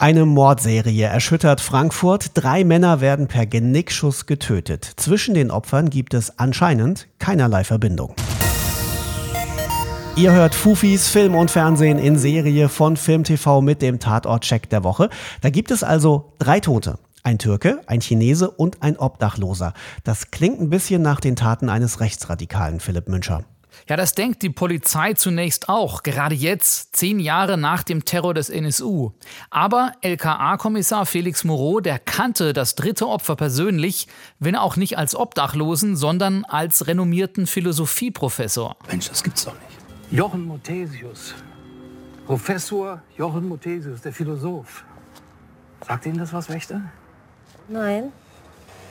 Eine Mordserie erschüttert Frankfurt. Drei Männer werden per Genickschuss getötet. Zwischen den Opfern gibt es anscheinend keinerlei Verbindung. Ihr hört Fufis Film und Fernsehen in Serie von FilmTV mit dem Tatort-Check der Woche. Da gibt es also drei Tote. Ein Türke, ein Chinese und ein Obdachloser. Das klingt ein bisschen nach den Taten eines Rechtsradikalen, Philipp Münscher. Ja, das denkt die Polizei zunächst auch, gerade jetzt, zehn Jahre nach dem Terror des NSU. Aber LKA-Kommissar Felix Moreau, der kannte das dritte Opfer persönlich, wenn auch nicht als Obdachlosen, sondern als renommierten Philosophieprofessor. Mensch, das gibt's doch nicht. Jochen Muthesius. Professor Jochen Muthesius, der Philosoph. Sagt Ihnen das was, Wächter? Nein.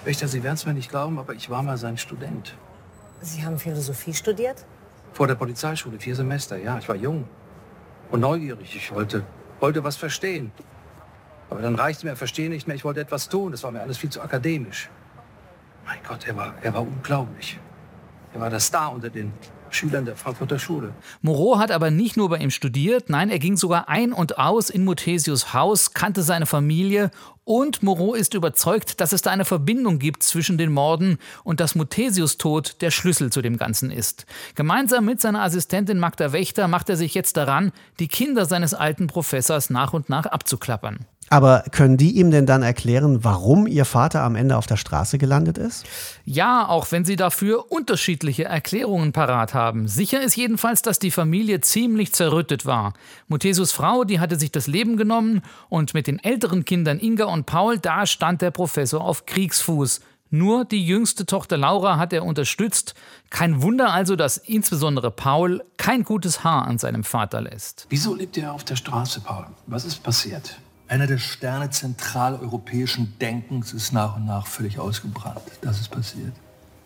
Wächter, Sie werden es mir nicht glauben, aber ich war mal sein Student. Sie haben Philosophie studiert? Vor der Polizeischule, vier Semester, ja. Ich war jung und neugierig. Ich wollte, wollte was verstehen. Aber dann reichte mir Verstehen nicht mehr. Ich wollte etwas tun. Das war mir alles viel zu akademisch. Mein Gott, er war, er war unglaublich. Er war der Star unter den Schülern der Frankfurter Schule. Moreau hat aber nicht nur bei ihm studiert, nein, er ging sogar ein und aus in Muthesius Haus, kannte seine Familie und Moreau ist überzeugt, dass es da eine Verbindung gibt zwischen den Morden und dass Muthesius Tod der Schlüssel zu dem Ganzen ist. Gemeinsam mit seiner Assistentin Magda Wächter macht er sich jetzt daran, die Kinder seines alten Professors nach und nach abzuklappern. Aber können die ihm denn dann erklären, warum ihr Vater am Ende auf der Straße gelandet ist? Ja, auch wenn sie dafür unterschiedliche Erklärungen parat haben. Sicher ist jedenfalls, dass die Familie ziemlich zerrüttet war. Muthesius Frau, die hatte sich das Leben genommen und mit den älteren Kindern Inga und Paul, da stand der Professor auf Kriegsfuß. Nur die jüngste Tochter Laura hat er unterstützt. Kein Wunder also, dass insbesondere Paul kein gutes Haar an seinem Vater lässt. Wieso lebt er auf der Straße, Paul? Was ist passiert? Einer der Sterne zentraleuropäischen Denkens ist nach und nach völlig ausgebrannt. Das ist passiert.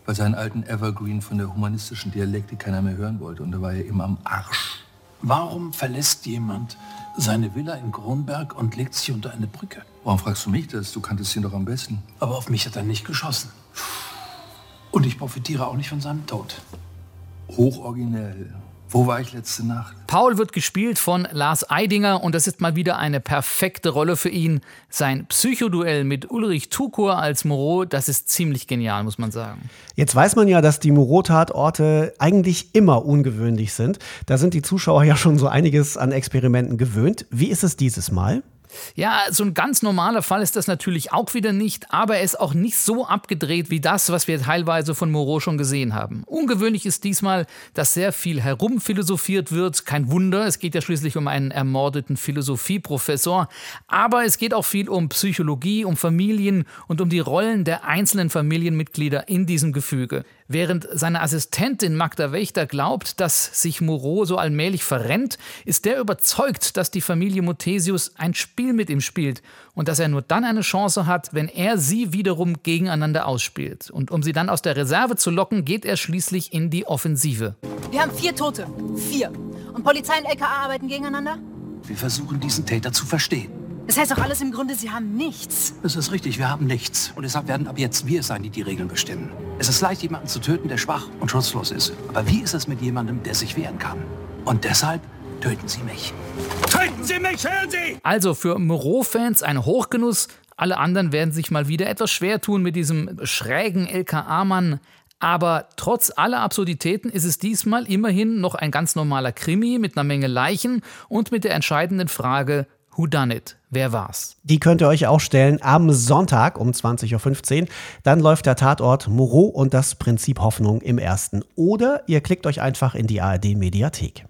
Weil seinen alten Evergreen von der humanistischen Dialektik keiner mehr hören wollte. Und da war er immer am Arsch. Warum verlässt jemand seine Villa in Kronberg und legt sich unter eine Brücke? Warum fragst du mich das? Du kanntest ihn doch am besten. Aber auf mich hat er nicht geschossen. Und ich profitiere auch nicht von seinem Tod. Hochoriginell. Wo war ich letzte Nacht? Paul wird gespielt von Lars Eidinger und das ist mal wieder eine perfekte Rolle für ihn. Sein Psychoduell mit Ulrich Tukur als Moreau, das ist ziemlich genial, muss man sagen. Jetzt weiß man ja, dass die Moreau-Tatorte eigentlich immer ungewöhnlich sind. Da sind die Zuschauer ja schon so einiges an Experimenten gewöhnt. Wie ist es dieses Mal? Ja, so ein ganz normaler Fall ist das natürlich auch wieder nicht, aber er ist auch nicht so abgedreht wie das, was wir teilweise von Moreau schon gesehen haben. Ungewöhnlich ist diesmal, dass sehr viel herumphilosophiert wird. Kein Wunder, es geht ja schließlich um einen ermordeten Philosophieprofessor. Aber es geht auch viel um Psychologie, um Familien und um die Rollen der einzelnen Familienmitglieder in diesem Gefüge. Während seine Assistentin Magda Wächter glaubt, dass sich Moreau so allmählich verrennt, ist der überzeugt, dass die Familie Muthesius ein Spiel mit ihm spielt und dass er nur dann eine Chance hat, wenn er sie wiederum gegeneinander ausspielt. Und um sie dann aus der Reserve zu locken, geht er schließlich in die Offensive. Wir haben vier Tote. Vier. Und Polizei und LKA arbeiten gegeneinander? Wir versuchen, diesen Täter zu verstehen. Das heißt doch alles im Grunde, Sie haben nichts. Das ist richtig, wir haben nichts. Und deshalb werden ab jetzt wir sein, die die Regeln bestimmen. Es ist leicht, jemanden zu töten, der schwach und schutzlos ist. Aber wie ist es mit jemandem, der sich wehren kann? Und deshalb töten Sie mich. Töten Sie mich, hören Sie! Also für Moreau-Fans ein Hochgenuss. Alle anderen werden sich mal wieder etwas schwer tun mit diesem schrägen LKA-Mann. Aber trotz aller Absurditäten ist es diesmal immerhin noch ein ganz normaler Krimi mit einer Menge Leichen und mit der entscheidenden Frage, Who Done It? Wer war's? Die könnt ihr euch auch stellen am Sonntag um 20.15 Uhr. Dann läuft der Tatort Moreau und das Prinzip Hoffnung im ersten. Oder ihr klickt euch einfach in die ARD Mediathek.